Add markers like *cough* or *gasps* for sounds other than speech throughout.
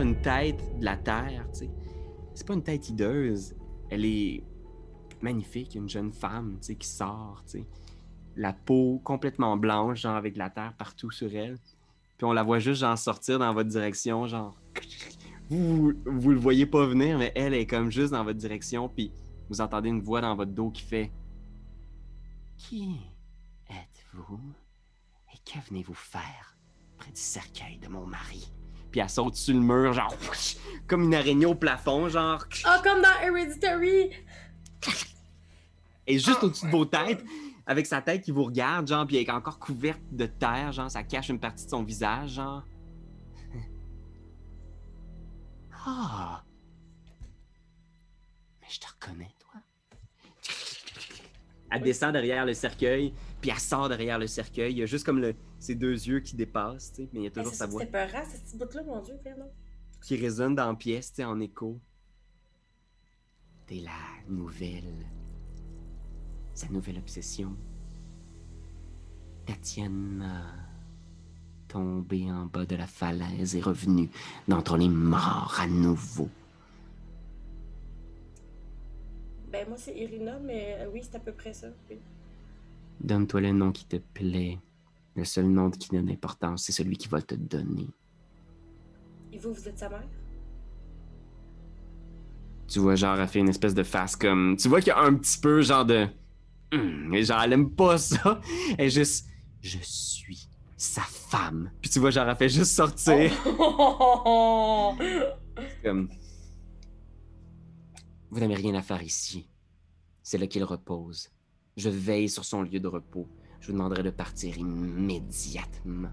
une tête de la terre, tu sais. C'est pas une tête hideuse. Elle est magnifique, une jeune femme, tu sais, qui sort, tu sais. La peau complètement blanche, genre avec la terre partout sur elle. Puis on la voit juste, genre, sortir dans votre direction, genre. Vous, vous le voyez pas venir, mais elle est comme juste dans votre direction, puis vous entendez une voix dans votre dos qui fait Qui êtes-vous? Et que venez-vous faire près du cercueil de mon mari Puis elle saute sur le mur, genre, comme une araignée au plafond, genre. Ah, comme dans Hereditary! Et juste au-dessus de vos têtes, avec sa tête qui vous regarde, genre, puis elle est encore couverte de terre, genre, ça cache une partie de son visage, genre. Ah! Mais je te reconnais, toi. Elle descend derrière le cercueil, puis elle sort derrière le cercueil. Il y a juste comme le, ses deux yeux qui dépassent, tu sais, mais il y a toujours sa voix C'était peurant, ce petit bout-là, mon Dieu, vraiment. qui résonne dans la pièce, tu sais, en écho. T'es la nouvelle. Sa nouvelle obsession. Tatiana. Tombée en bas de la falaise et revenue d'entre les morts à nouveau. Ben, moi, c'est Irina, mais euh, oui, c'est à peu près ça. oui. Donne-toi le nom qui te plaît. Le seul nom qui donne d'importance, c'est celui qui va te donner. Et vous, vous êtes sa mère? Tu vois, genre, elle fait une espèce de face comme. Tu vois qu'il y a un petit peu, genre, de. Hum, et genre, elle aime pas ça. Elle est juste. Je suis sa femme. Puis tu vois, genre, elle fait juste sortir. Oh! *laughs* Comme. Vous n'avez rien à faire ici. C'est là qu'il repose. Je veille sur son lieu de repos. Je vous demanderai de partir immédiatement.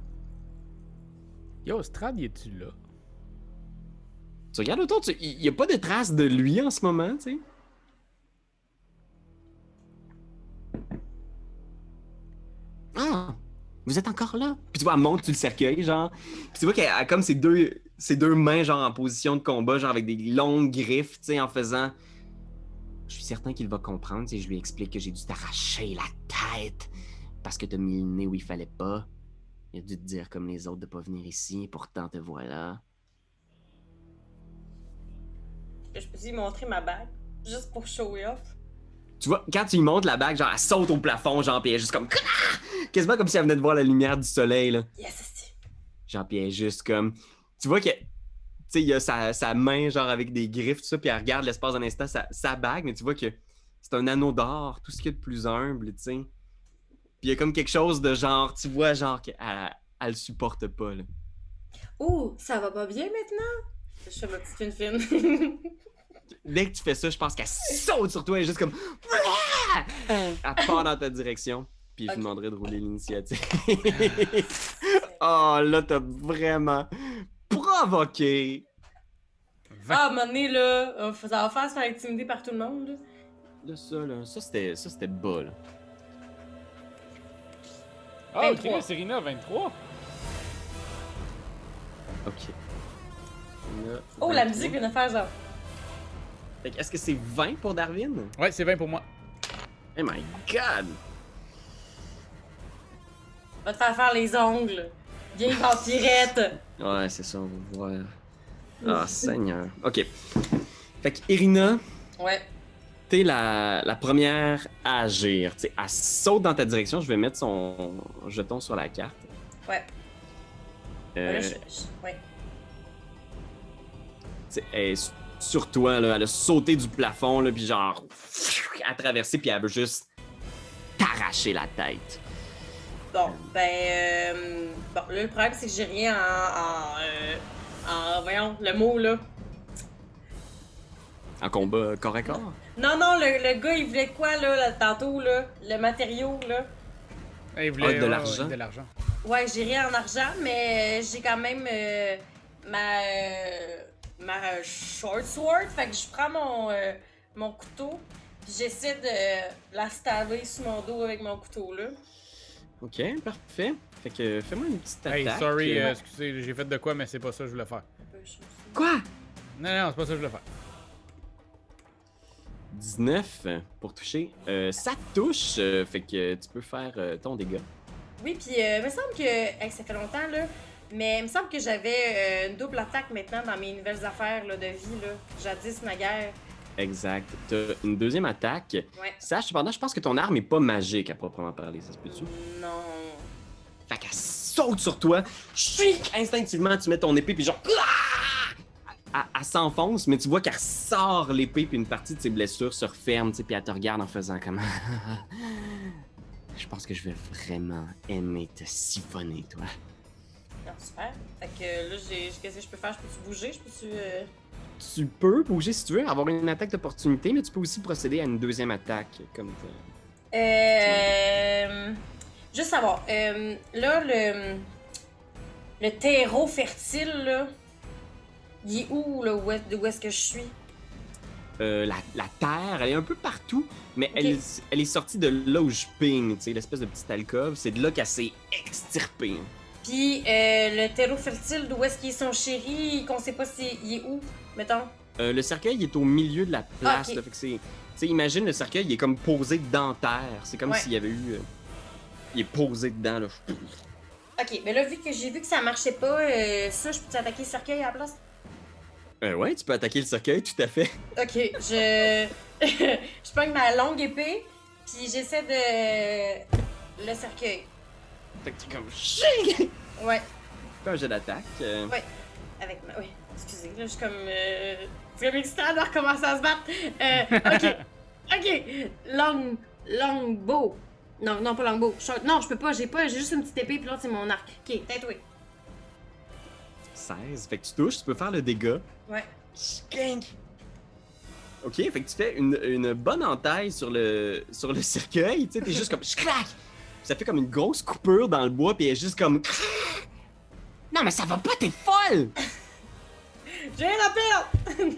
Yo, Strad, es-tu là? Tu regardes autour, tu- il n'y a pas de traces de lui en ce moment, tu sais? Ah! Vous êtes encore là? Puis tu vois, elle monte sur le cercueil, genre. Puis tu vois qu'elle a comme ses deux, ses deux mains, genre, en position de combat, genre, avec des longues griffes, tu sais, en faisant. Je suis certain qu'il va comprendre si je lui explique que j'ai dû t'arracher la tête parce que t'as mis le nez où il fallait pas. Il a dû te dire comme les autres de pas venir ici, pourtant te voilà. Je peux lui montrer ma bague, juste pour show off. Tu vois, quand tu lui montres la bague, genre, elle saute au plafond, genre, puis elle est juste comme. Quasiment comme si elle venait de voir la lumière du soleil, là. Yes, est juste comme. Tu vois que. Tu sais, il y a sa, sa main, genre, avec des griffes, tout ça, puis elle regarde l'espace d'un instant sa, sa bague, mais tu vois que c'est un anneau d'or, tout ce qu'il y a de plus humble, tu sais. Puis il y a comme quelque chose de genre, tu vois, genre, qu'elle elle le supporte pas, là. Ouh, ça va pas bien maintenant? Je fais ma petite fine fine. *laughs* Dès que tu fais ça, je pense qu'elle saute sur toi, elle est juste comme. Elle part dans ta direction, puis je vous demanderai de rouler l'initiative. *laughs* oh, là, t'as vraiment provoqué. ah, à un moment donné, là, euh, ça va faire se faire intimider par tout le monde. là. Là, ça, là, ça, c'était, ça, c'était bas, là. Ah, ok, 23. Serena, 23. Ok. Là, Oh, la 23. musique vient de faire genre. Fait que Est-ce que c'est 20 pour Darwin? Ouais, c'est 20 pour moi. Oh my god! Va te faire faire les ongles. Viens, vampirette. Ouais, c'est ça, on va voir. Ah, Seigneur. Ok. Fait que Irina, Ouais. t'es la, la première à agir. T'sais, elle saute dans ta direction. Je vais mettre son jeton sur la carte. Ouais. Euh, Là, je- je- ouais. t'sais, elle est sur toi, là. Elle a sauté du plafond, là, puis genre, à traverser, puis elle veut juste t'arracher la tête. Bon, ben. euh, bon, là, le problème, c'est que j'ai rien en. en, euh, en- voyons, le mot, là. En combat corps à corps? Non, non, le, le gars, il voulait quoi, là, là, tantôt, là? Le matériau, là? Vous voulez- Ah, de l'argent? ouais, De l'argent. Ouais, j'ai rien en argent, mais euh, j'ai quand même euh, ma. euh, ma short sword. Fait que je prends mon, euh, mon couteau, puis j'essaie de la stabber sur mon dos avec mon couteau, là. Ok, parfait. Fait que fais-moi une petite attaque. Hey, sorry, Euh, euh, excusez, j'ai fait de quoi, mais c'est pas ça que je voulais faire. Quoi? Non, non, c'est pas ça que je voulais faire. 19 euh, pour toucher. Euh, ça touche, euh, fait que tu peux faire euh, ton dégât. Oui, puis euh, il me semble que hey, ça fait longtemps, là, Mais il me semble que j'avais euh, une double attaque maintenant dans mes nouvelles affaires là, de vie, là. Jadis naguère. Exact. T'as une deuxième attaque. Ouais. Sache cependant, je pense que ton arme est pas magique à proprement parler, ça se peut-tu? Non. Fait qu'elle saute sur toi, chic, instinctivement tu mets ton épée puis genre Ah! elle, elle s'enfonce, mais tu vois qu'elle sort l'épée puis une partie de ses blessures se referme, tu sais, puis elle te regarde en faisant comme *laughs* Je pense que je vais vraiment aimer te siphonner, toi. Non, super. Fait que là, j'ai- qu'est-ce que je peux faire? Je peux-tu bouger? Je peux-tu. euh, Tu peux bouger si tu veux, avoir une attaque d'opportunité, mais tu peux aussi procéder à une deuxième attaque comme. Euh. Juste savoir. euh, là, le. Le terreau fertile, là. Il est où, là? Où est-ce que je suis? Euh, la, la terre, elle est un peu partout, mais elle, est- elle est sortie de là où je ping, tu sais, l'espèce de petite alcôve. C'est de là qu'elle s'est extirpée. Puis, euh, le terreau fertile, d'où est-ce qu'il est son chéri? Qu'on sait pas si il est où, mettons? Euh, le cercueil il est au milieu de la place. Ah, ok. là, fait que c'est, tu sais, imagine le cercueil, il est comme posé dans terre. C'est comme Ouais. s'il y avait eu. euh, il est posé dedans, là. Ok, mais là, vu que j'ai vu que ça marchait pas, euh, ça, je peux attaquer le cercueil à la place? Euh, ouais, tu peux attaquer le cercueil, tout à fait. *laughs* Ok, je. *laughs* je prends ma longue épée, puis j'essaie de. Le cercueil. Fait que tu es comme. *laughs* Ouais, Fais un jet d'attaque. euh, avec ma. Oui, excusez, là, je suis comme. Euh... C'est comme excitant de recommencer à se battre. Euh, ok, *laughs* ok. Long. Longbow. Non, non, pas longbow. Short. Non, je peux pas, j'ai pas, j'ai juste une petite épée, puis l'autre, c'est mon arc. Ok, tatoué. 16. Fait que tu touches, tu peux faire le dégât. Ouais. Skink! Ok, fait que tu fais une, une bonne entaille sur le, sur le *laughs* cercueil. Tu sais, t'es juste comme. Clac! Ça fait comme une grosse coupure dans le bois, puis elle est juste comme. *laughs* Non, mais ça va pas, t'es folle! J'ai rien à perdre!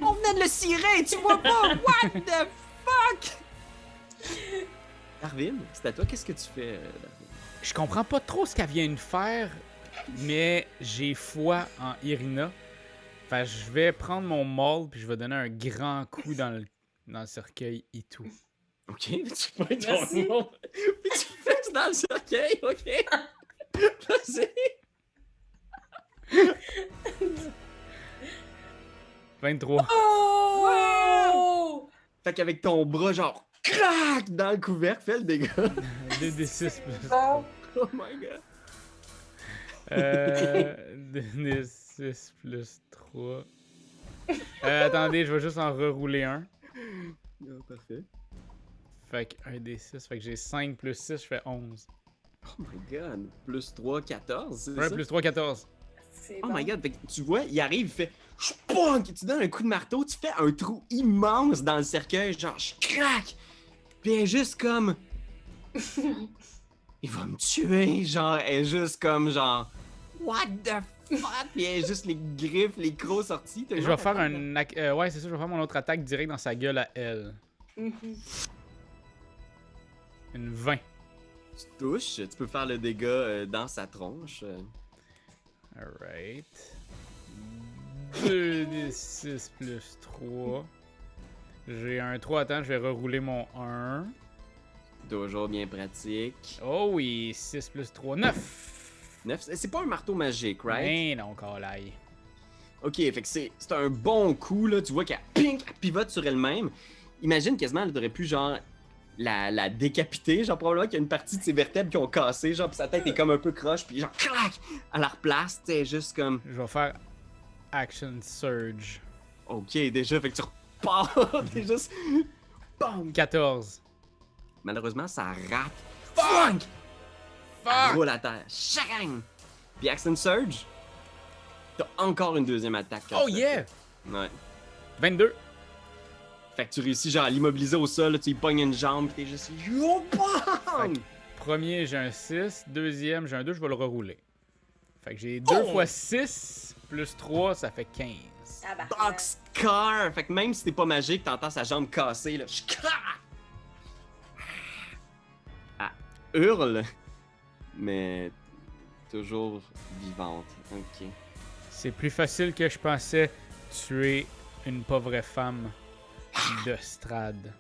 On venait de le cirer, tu vois pas? What the fuck? Darwin, c'est à toi, qu'est-ce que tu fais, euh, Darwin? Je comprends pas trop ce qu'elle vient de faire, mais j'ai foi en Irina. Fait que je vais prendre mon maul puis je vais donner un grand coup dans le, dans le cercueil et tout. Ok, tu fais ton. Puis tu fais dans le cercueil, ok? *laughs* Vas-y. *laughs* 23. Oh! Fait qu'avec ton bras, genre, crac, dans le couvercle, fais le dégât. 2d6 plus. Bon. Oh my god. Euh, *laughs* 2d6 plus 3. Euh, attendez, je vais juste en rerouler un. Oh, parfait. Fait que 1d6, fait que j'ai 5 plus 6, je fais 11. Oh my god. Plus 3, 14, c'est Ouais, ça? plus 3, 14. C'est Oh bon. my god, fait que tu vois, il arrive, il fait Chpunk! Tu donnes un coup de marteau, tu fais un trou immense dans le cercueil, genre je craque! Puis elle est juste comme. *laughs* il va me tuer, genre, elle est juste comme genre. What the fuck? Puis elle est juste les griffes, les crocs sortis. Je vais faire un. euh, ouais, c'est ça, je vais faire mon autre attaque direct dans sa gueule à elle. Mhm. Une 20. Tu touches, tu peux faire le dégât euh, dans sa tronche. Alright. 2d6 plus 3. J'ai un 3 attends, je vais rerouler mon 1. Toujours bien pratique. Oh oui, 6 plus 3, 9! Neuf, c'est c'est pas un marteau magique, right? Mais non, calaille. Ok, fait que c'est c'est un bon coup, là. Tu vois qu'elle elle pivote sur elle-même. Imagine quasiment, elle aurait pu, genre, la, la décapiter. Genre, probablement qu'il y a une partie de ses vertèbres qui ont cassé, genre, puis sa tête est comme un peu croche, puis genre, clac! Elle la replace, tu sais, juste comme. Je vais faire Action Surge. Ok, déjà, fait que tu repars. *laughs* T'es juste. Bam! 14. Malheureusement, ça rate. Fuck! Fuck! roule à terre. Chang! Puis Action Surge, t'as encore une deuxième attaque. Oh yeah! Ouais. 22. Fait que tu réussis genre à l'immobiliser au sol, là, tu lui pognes une jambe, pis t'es juste yo bam! Premier, j'ai un 6. Deuxième, j'ai un 2, je vais le rerouler. Fait que j'ai 2 Oh! fois 6 plus 3, ça fait 15. Ah bah. Box car! Fait que même si t'es pas magique, t'entends sa jambe cassée, là. Chkra! Ah, hurle, mais toujours vivante. Ok. C'est plus facile que je pensais tuer une pauvre femme de Strad.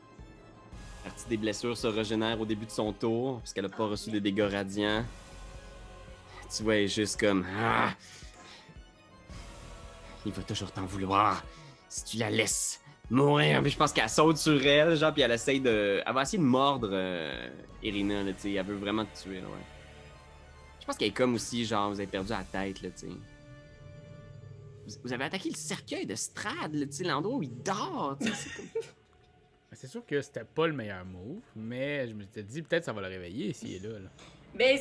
Partie des blessures se régénère au début de son tour, parce qu'elle a pas reçu des dégâts radiants. tu vois, elle est juste comme. Ah! Il va toujours t'en vouloir si tu la laisses mourir. Puis je pense qu'elle saute sur elle, genre, puis elle essaye de. Elle va essayer de mordre euh, Irina, là, tu sais. Elle veut vraiment te tuer, là, ouais. Je pense qu'elle est comme aussi, genre, vous avez perdu la tête, là, tu sais. Vous, avez attaqué le cercueil de Strad, là, tu sais, l'endroit où il dort, tu sais. c'est comme- *laughs* C'est sûr que c'était pas le meilleur move, mais je me suis dit peut-être ça va le réveiller s'il est là. là. Ben,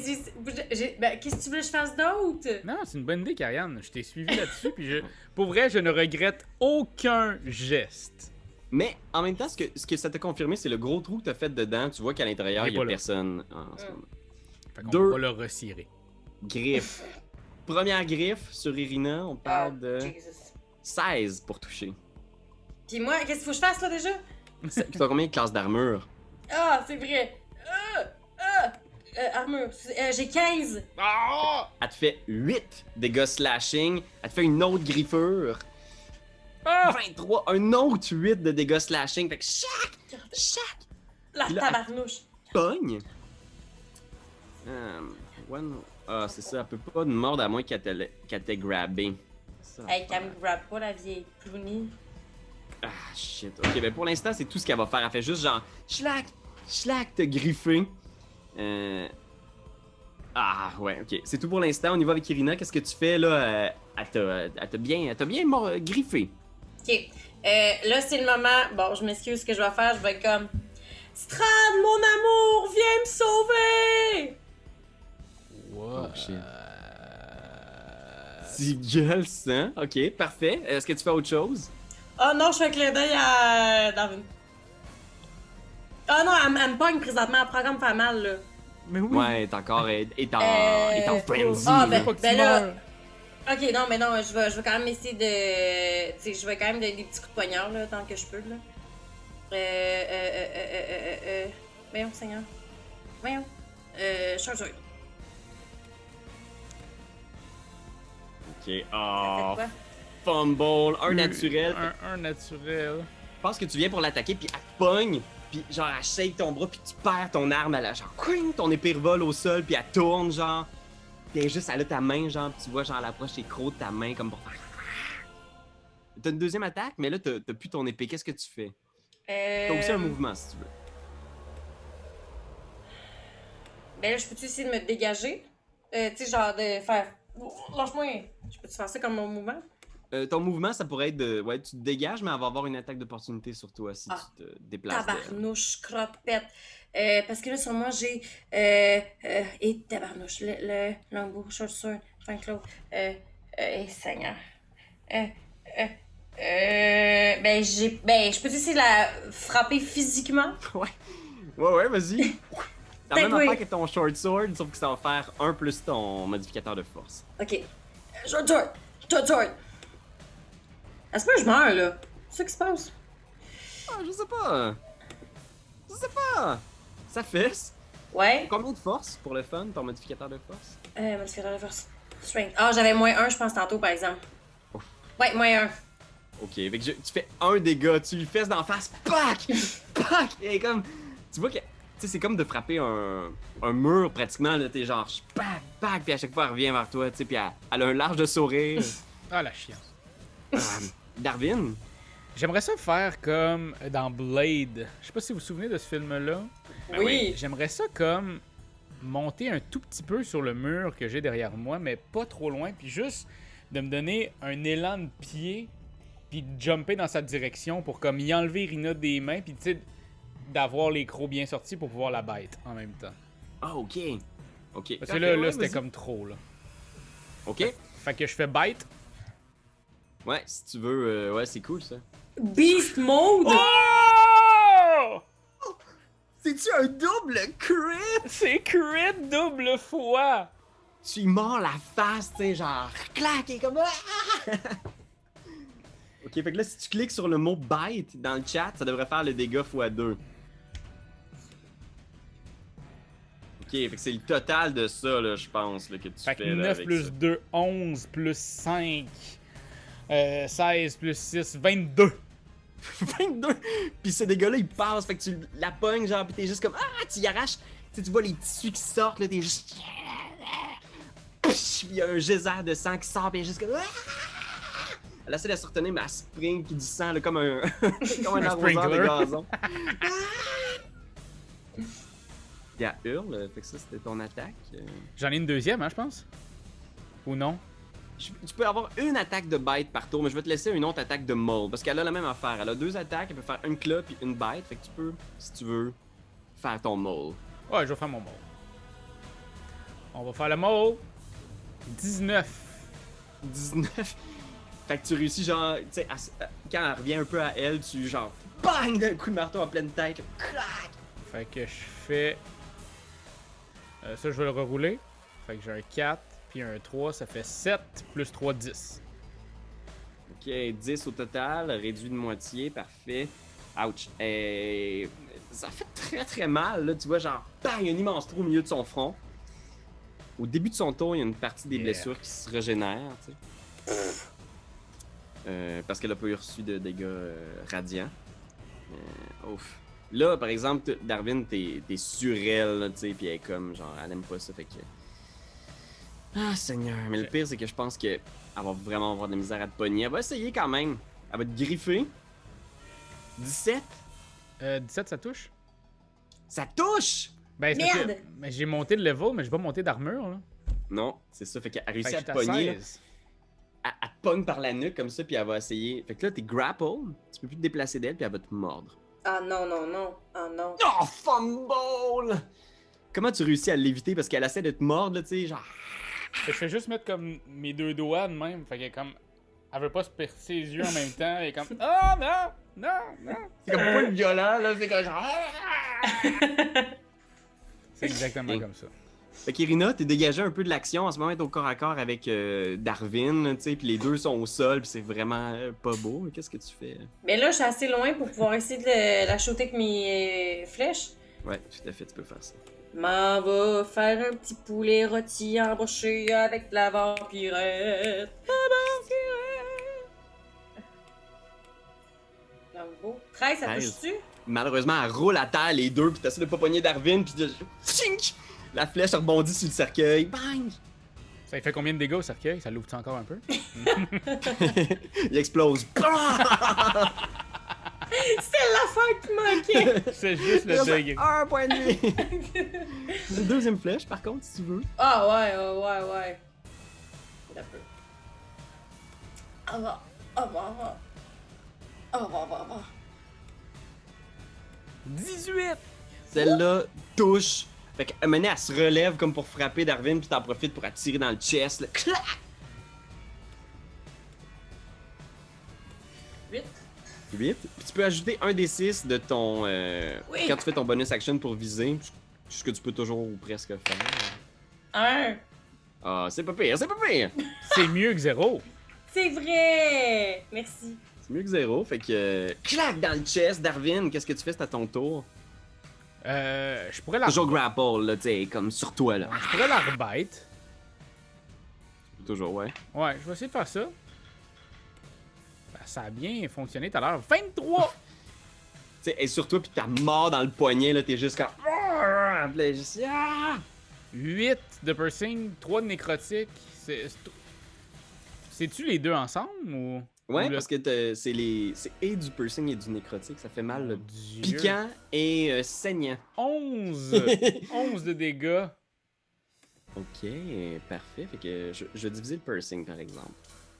ben, qu'est-ce que tu veux que je fasse d'autre? Non, c'est une bonne idée, Karianne. Je t'ai suivi là-dessus, puis je... pour vrai, je ne regrette aucun geste. Mais en même temps, ce que, ce que ça t'a confirmé, c'est le gros trou que t'as fait dedans. Tu vois qu'à l'intérieur, Il est il y a là. personne en ce Mm. moment. Fait qu'on Deux. va le retirer. Griffe. *laughs* Première griffe sur Irina, on parle de Ah, Jesus. 16 pour toucher. Puis moi, qu'est-ce qu'il faut que je fasse là déjà? T'as combien de classes d'armure? Ah, c'est vrai. Ah, ah, euh, armure. Euh, j'ai 15. Ah! Elle te fait 8 dégâts slashing. Elle te fait une autre griffure. Ah! 23, un autre 8 de dégâts slashing. Fait que chaque, chaque La Là- tabarnouche. pogne. Euh, one- Ah, c'est ça. Elle peut pas nous mordre à moins qu'elle t'ait qu'elle t'ait grabbé. Ça, Hey, qu'elle me grab pas la vieille clownie. Ah, shit. Ok, ben pour l'instant, c'est tout ce qu'elle va faire. Elle fait juste genre, schlac, schlac, te griffer. Euh... Ah, ouais, ok. C'est tout pour l'instant. On y va avec Irina. Qu'est-ce que tu fais là? Euh, elle t'a- bien, elle bien mor- griffé. Ok. Euh, là, c'est le moment. Bon, je m'excuse ce que je vais faire. Je vais être comme. Strad, mon amour, viens me sauver! What? Oh, shit. Tu gueules ça. Ok, parfait. Est-ce que tu fais autre chose? Oh non, je fais un clin d'œil à Darwin. Ah non, elle, elle me pogne présentement. Elle prend comme faire mal, là. Mais oui! Ouais, elle est encore. Elle est en, Euh, elle est en frenzy. ah, ben- Faut pas que ben là-. Ok, non, mais non, je vais, je vais quand même essayer de. Tu sais, je vais quand même donner des petits coups de poignard, là, tant que je peux, là. Euh. Euh. Euh. Euh. euh, euh, euh. Voyons, Seigneur. Voyons. Euh. Sword. Ok. Fait Oh, quoi? fumble. Un naturel. Un, un naturel. Je pense que tu viens pour l'attaquer, puis elle pogne, puis genre elle shake ton bras, puis tu perds ton arme, elle a genre quing, ton épée revole au sol, puis elle tourne genre. Puis juste, elle a ta main, genre, puis tu vois, genre, elle approche les crocs de ta main comme pour faire. T'as une deuxième attaque, mais là, t'as t'as plus ton épée. Qu'est-ce que tu fais? Euh. T'as aussi un mouvement si tu veux. Ben là, je peux-tu essayer de me dégager? Euh, tu sais, genre de faire. Lâche-moi! Je peux-tu faire ça comme mon mouvement? Euh, ton mouvement, ça pourrait être de. Ouais, tu te dégages, mais elle va avoir une attaque d'opportunité sur toi si Ah. tu te déplaces. Tabarnouche, cropette. Euh, parce que là, sur moi, j'ai. Euh, euh, et tabarnouche. Le, le sword, fin clos. Euh, euh, et Seigneur. Ben, j'ai. Ben, je peux essayer de la frapper physiquement? *laughs* Ouais, ouais, vas-y. *laughs* T'as Fait même affaire que ton short sword, sauf que ça va faire 1 plus ton modificateur de force. Ok. Short sword! Short sword! Est-ce que je meurs, là? C'est ça qui se passe? Ah, je sais pas. Je sais pas. Ça fesse. Ouais. Combien de force pour le fun, ton modificateur de force? Euh, modificateur de force. Strength. Ah, j'avais moins un, je pense, tantôt, par exemple. Ouf. Ouais, moins un. Ok, fait que je- tu fais un dégât, tu lui fesses d'en face, pac! *laughs* Pac! Et comme. Tu vois que. Tu sais, c'est comme de frapper un, un mur pratiquement, là. T'es genre, pac, pac, puis à chaque fois elle revient vers toi, tu sais, puis elle, elle a un large de sourire. Ah, la chiance. Euh, Darwin? J'aimerais ça faire comme dans Blade. Je sais pas si vous vous souvenez de ce film-là. Ben oui. J'aimerais ça comme monter un tout petit peu sur le mur que j'ai derrière moi, mais pas trop loin, puis juste de me donner un élan de pied, puis de jumper dans sa direction pour comme y enlever Irina des mains, puis tu sais, d'avoir les crocs bien sortis pour pouvoir la bête en même temps. Ah, ok. Ok. Parce que là, là c'était comme trop, là. Ok. Fait que je fais bite. Ouais, si tu veux, euh, ouais, c'est cool ça. Beast mode! Oh! C'est-tu un double crit? C'est crit double fois! Tu y mords la face, tu sais, genre, clac, et comme. Ah! *laughs* ok, fait que là, si tu cliques sur le mot bite dans le chat, ça devrait faire le dégât x2. Ok, fait que c'est le total de ça, là, je pense, là, que tu Fait que fais. là, 9 avec plus ça. 2, 11 plus 5, euh, 16 plus 6, 22. 22! Puis ce dégât-là, il passe, fait que tu la pognes, genre, pis t'es juste comme. Ah, tu y arraches. Tu sais, tu vois les tissus qui sortent, là, t'es juste. Puis il y a un geyser de sang qui sort, est juste comme. Ah! Elle essaie de se retenir, mais elle spring puis du sang, là, comme un, *laughs* comme un arroseur de gazon. *laughs* Puis elle hurle, fait que ça, c'était ton attaque. Euh, J'en ai une deuxième, hein, je pense. Ou non? Je- Tu peux avoir une attaque de bite par tour, mais je vais te laisser une autre attaque de maul. Parce qu'elle a la même affaire. Elle a deux attaques, elle peut faire une claw puis une bite. Fait que tu peux, si tu veux, faire ton maul. Ouais, je vais faire mon mole. On va faire le mole. 19. 19. Fait que tu réussis, genre, tu sais, quand elle revient un peu à elle, tu, genre, bang d'un coup de marteau en pleine tête. Clac! Fait que je fais. Euh, ça, je vais le rerouler. Fait que j'ai un 4, puis un 3, ça fait 7, plus 3, 10. Ok, 10 au total, réduit de moitié, parfait. Ouch. Et ça fait très très mal, là. Tu vois, genre, bang, il y a un immense trou au milieu de son front. Au début de son tour, il y a une partie des Yeah. blessures qui se régénère, tu sais. Euh, parce qu'elle a pas eu reçu de dégâts euh, radiants. Euh, ouf. Là, par exemple, Darwin, t'es t'es sur elle, tu sais, puis elle est comme, genre, elle aime pas ça, fait que. Ah, Seigneur. Mais le pire, c'est que je pense que elle va vraiment avoir de la misère à te pogner. Elle va essayer quand même. Elle va te griffer. 17. Euh, 17, ça touche? Ça touche! Ben, c'est parce que- Merde! mais j'ai monté le level, mais j'ai pas monté d'armure, là. Non, c'est ça. Fait qu'elle a Fait réussi que à te pogner. là. 16. Elle, elle te pogne par la nuque comme ça, puis elle va essayer. Fait que là, t'es grapple. Tu peux plus te déplacer d'elle, puis elle va te mordre. Ah non, non, non. Ah non. Oh, fumble! Comment tu réussis à l'éviter? Parce qu'elle essaie de te mordre, là, tu sais, genre. Fait que je fais juste mettre comme mes deux doigts de même. Fait qu'elle comme. Elle veut pas se percer ses yeux en même temps. Elle est comme. *laughs* Ah non! Non! Non! C'est comme pas le violent, là. C'est comme genre. *laughs* C'est exactement comme ça. Fait qu'Irina, t'es dégagé un peu de l'action. En ce moment, t'es au corps à corps avec euh, Darwin, tu sais, puis les deux sont au sol, puis c'est vraiment euh, pas beau. Qu'est-ce que tu fais? Mais là, je suis assez loin pour pouvoir essayer de le- la shooter avec mes euh, flèches. Ouais, tout à fait, tu peux faire ça. M'en va faire un petit poulet rôti embauché avec de la vampirette. La vampirette! Bravo. 13, ça 13. touche-tu? Malheureusement, elle roule à terre les deux, puis t'essaies de pas pogner Darwin, puis de... Tchink! La flèche rebondit sur le cercueil. Bang! Ça fait combien de dégâts au cercueil? Ça l'ouvre encore un peu? *laughs* *laughs* Il explose. C'est l'affaire qui manquait! *laughs* C'est juste le degré. Un point de vie. Une *laughs* deuxième flèche, par contre, si tu veux. Ah ouais, ouais, ouais, ouais. Un peu. Ah va, ah va, ah va. Ah va, ah va, ah va. 18! Celle-là touche. Fait donné, elle se relève comme pour frapper Darwin, puis t'en profites pour attirer dans le chest. Là. Clac! 8. Puis tu peux ajouter un des 6 de ton. euh, Oui. Quand tu fais ton bonus action pour viser, ce que tu peux toujours ou presque faire. 1. Ah, c'est pas pire, c'est pas pire! *laughs* C'est mieux que zéro. C'est vrai! Merci. C'est mieux que zéro, fait que. euh, clac dans le chest, Darwin, qu'est-ce que tu fais? C'est à ton tour? Euh, je pourrais la. Toujours grapple, là, tu sais, comme sur toi, là. Je pourrais la rebite. Toujours, ouais. Ouais, je vais essayer de faire ça. Ça a bien fonctionné tout à l'heure. 23! *laughs* Tu sais, et sur toi, pis t'as mort dans le poignet, là, t'es juste comme. Ah! Puis juste, ah! 8 de piercing, 3 de nécrotique. C'est. c'est- C'est-tu les deux ensemble ou? Ouais, ou le- parce que t'as- c'est les. C'est et du piercing et du nécrotique, ça fait mal, là. Dieu. Piquant et euh, saignant. 11! 11 *laughs* de dégâts. ok, parfait. Fait que je, je vais diviser le piercing, par exemple.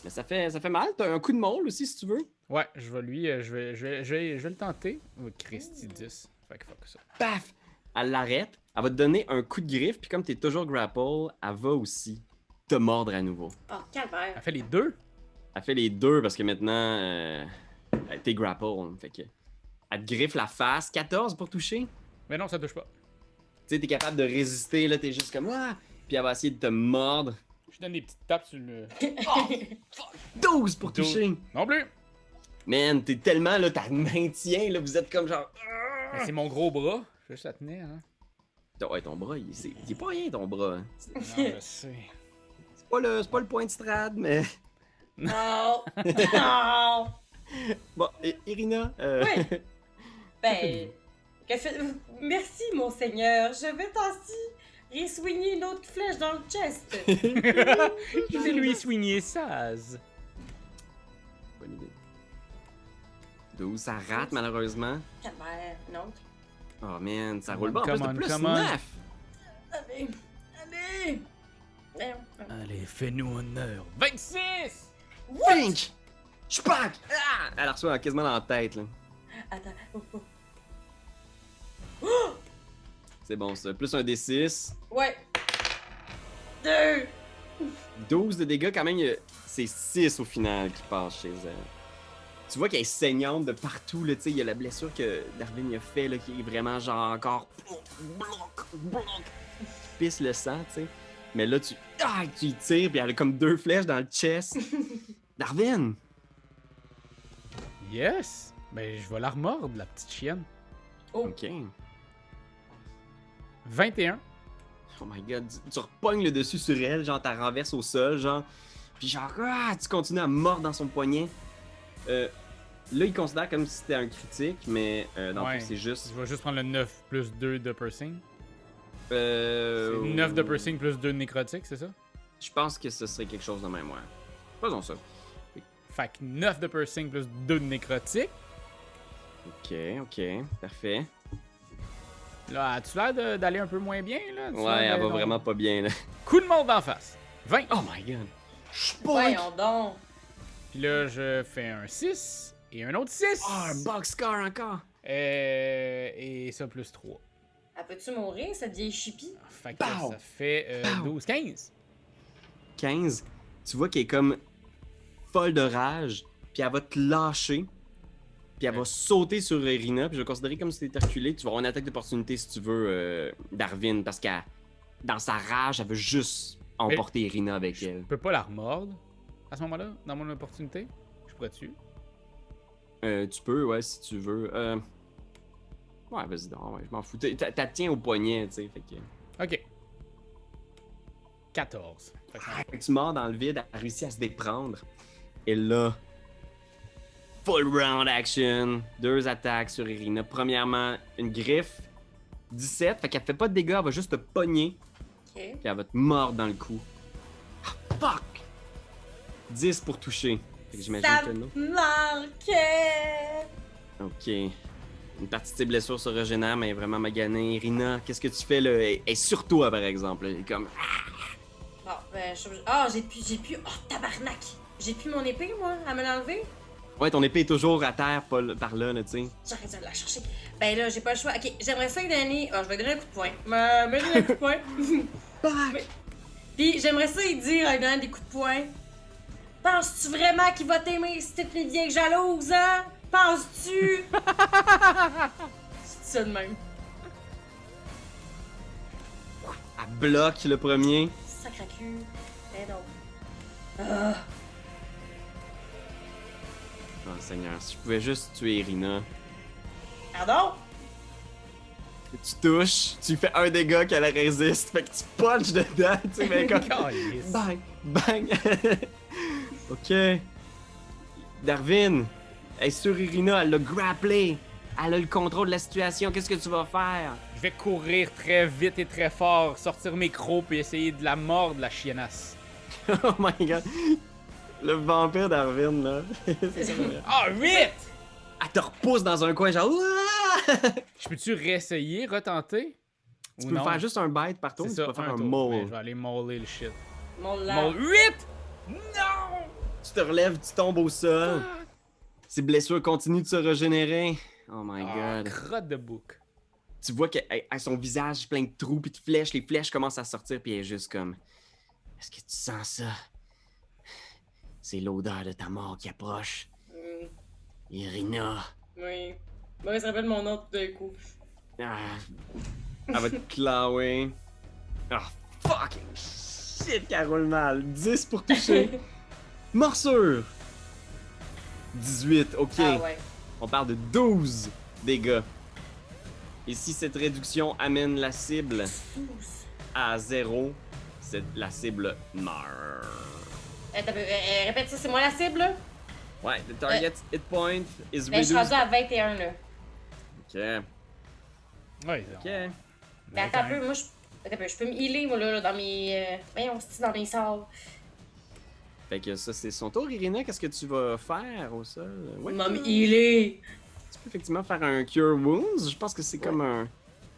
Mais ça fait, ça fait mal, t'as un coup de molle aussi, si tu veux. Ouais, je vais lui. euh, Je vais, je vais, je vais, je vais le tenter. Oh, Christy 10. Fait que fuck ça. Paf! Elle l'arrête, elle va te donner un coup de griffe, puis comme t'es toujours grapple, elle va aussi te mordre à nouveau. Oh, calvaire. Elle fait les deux? Elle fait les deux parce que maintenant, euh, t'es grapple. Fait que. Elle te griffe la face. 14 pour toucher. Mais non, ça touche pas. Tu sais, t'es capable de résister, là, t'es juste comme. Ah! Puis elle va essayer de te mordre. Je donne des petites tapes sur le. *laughs* 12 pour 12. toucher. Non plus! Man, t'es tellement, là, t'as maintien, là, vous êtes comme genre. Mais c'est mon gros bras. Je vais juste la tenir, hein. Ouais, ton bras, il, c'est, il est pas rien, ton bras. hein. C'est, Non, je *laughs* sais. c'est pas, le, c'est pas le point de strade, mais. Non! *laughs* Non! Bon, et- Irina. Euh... Ben, que fait... merci, mon seigneur. Je vais ainsi Ré-swinguer une autre flèche dans le chest. *laughs* Je vais lui soigner Saz. Bonne idée. 12, ça rate malheureusement. Calvaire, une autre. Oh man, ça roule pas. En plus, de plus come on. 9. Allez, allez. Allez, fais-nous honneur. 26! Pink! Je suis back! Ah! Elle reçoit quasiment dans la tête, là. Attends. Oh, oh. C'est bon, ça. Plus un D6. Ouais. Deux. 12 de dégâts, quand même, c'est 6 au final qui passe chez elle. Tu vois qu'elle est saignante de partout, là, tu sais, il y a la blessure que Darwin a fait, là, qui est vraiment genre encore... Bloc, bloc, qui pisse le sang, tu sais. Mais là, tu... Ah, tu y tires, puis elle a comme deux flèches dans le chest. *laughs* Darwin! Yes! Ben, je vais la remordre, la petite chienne. Oh. Ok. 21. Oh my god, tu, tu repognes le dessus sur elle, genre, t'as renverse au sol, genre. Puis genre, ah, tu continues à mordre dans son poignet. Euh, là, il considère comme si c'était un critique, mais euh, dans Ouais. c'est juste. Je vais juste prendre le 9 plus 2 de piercing. Euh, C'est 9 de piercing plus 2 de nécrotique, c'est ça? Je pense que ce serait quelque chose de même, ouais. Faisons ça. Fait que 9 de piercing plus 2 de nécrotique. Ok, ok, parfait. Là, as-tu l'air de- d'aller un peu moins bien, là? Ouais, elle va vraiment pas bien, là. Coup de monde d'en face. 20. Oh my god. Voyons donc. Puis là, je fais un 6 et un autre 6. Oh, un boxcar encore! Euh, et ça plus 3. Elle peut-tu mourir, cette vieille chipie? Fait que ça fait euh, Pow! 12, 15. 15, tu vois qu'elle est comme folle de rage, puis elle va te lâcher, puis elle va sauter sur Irina, puis je vais considérer comme si t'étais reculé, tu vas avoir une attaque d'opportunité si tu veux, euh, Darwin, parce qu'elle, dans sa rage, elle veut juste emporter Irina avec Je elle. peux pas la remordre à ce moment-là, dans mon opportunité? Je pourrais-tu? Euh, tu peux, ouais, si tu veux. Euh... Ouais, vas-y donc, ouais, je m'en fous. T'as- tiens au poignet, tu sais, fait que... Ok. 14. Fait que ça- Fait que tu mords dans le vide, elle réussit à se déprendre. Et là, full round action, deux attaques sur Irina. Premièrement, une griffe, 17, fait qu'elle fait pas de dégâts, elle va juste te pogner, Ok. puis elle va te mordre dans le cou. Ah, fuck! 10 pour toucher. Fait que j'imagine Ça que non. manquait. Ok. Une partie de tes blessures se régénère, mais elle est vraiment maganée. Irina, qu'est-ce que tu fais là? Elle est sur toi, par exemple. Elle est comme. Bon, ben, je Ah, j'ai pu, j'ai pu. Oh, tabarnak! J'ai pu mon épée, moi, à me l'enlever? Ouais, ton épée est toujours à terre, pas par là, là, tu sais. J'aurais dû la chercher. Ben là, j'ai pas le choix. Ok, j'aimerais ça lui donner. Oh, je vais donner un coup de poing. Me, me donner un coup de poing. *laughs* Fuck! Puis j'aimerais ça lui dire en lui donnant des coups de poing. Penses-tu vraiment qu'il va t'aimer si t'es une vieille jalouse, hein? Penses-tu? *laughs* C'est ça de même. Elle bloque le premier. Sacré cul. Ben donc. Ah. Oh Seigneur, si je pouvais juste tuer Irina. Pardon? Tu touches, tu fais un dégât qu'elle résiste, fait que tu punches dedans, tu sais, mais comme. *laughs* Bang! Bang! *laughs* ok. Darwin, elle est sur Irina, elle l'a grapplé. Elle a le contrôle de la situation, qu'est-ce que tu vas faire? Je vais courir très vite et très fort, sortir mes crocs et essayer de la mordre, la chiennasse. *laughs* oh my god. Le vampire Darwin, là. *laughs* Ah, 8! Elle te repousse dans un coin, genre. Ouah! *laughs* Je peux-tu réessayer, retenter? Tu Ou peux non? faire juste un bite par tour, tu ça, peux faire un, maul. Je vais aller mauler le shit. Mon Maul lard. 8! Non! Tu te relèves, tu tombes au sol. Ses blessures continuent de se régénérer. Oh my Ah, god. crotte de bouc. Tu vois qu'elle a son visage plein de trous puis de flèches. Les flèches commencent à sortir puis elle est juste comme. Est-ce que tu sens ça? C'est l'odeur de ta mort qui approche. Mm, Irina. oui. Moi, se rappelle mon nom tout d'un coup. Ah. Elle va te clawer. Ah, fucking shit, qu'elle roule mal. 10 pour toucher. *laughs* Morsure. 18, ok. Ah ouais. On parle de 12 dégâts. Et si cette réduction amène la cible à 0, c'est la cible meurt. Euh, euh, euh, répète ça, c'est moi la cible, là? Ouais, the target hit point is Ben, je suis rendu à 21, là. Ok, Ouais, ok. Mais attends un peu, moi, je. Je peux me healer, moi, là, là, dans mes. Euh... Voyons, c'est dans mes sorts? Fait que ça, c'est son tour. Irina, qu'est-ce que tu vas faire au sol? Ouais, M'a me tu healer. peux effectivement faire un Cure Wounds. Je pense que c'est comme un.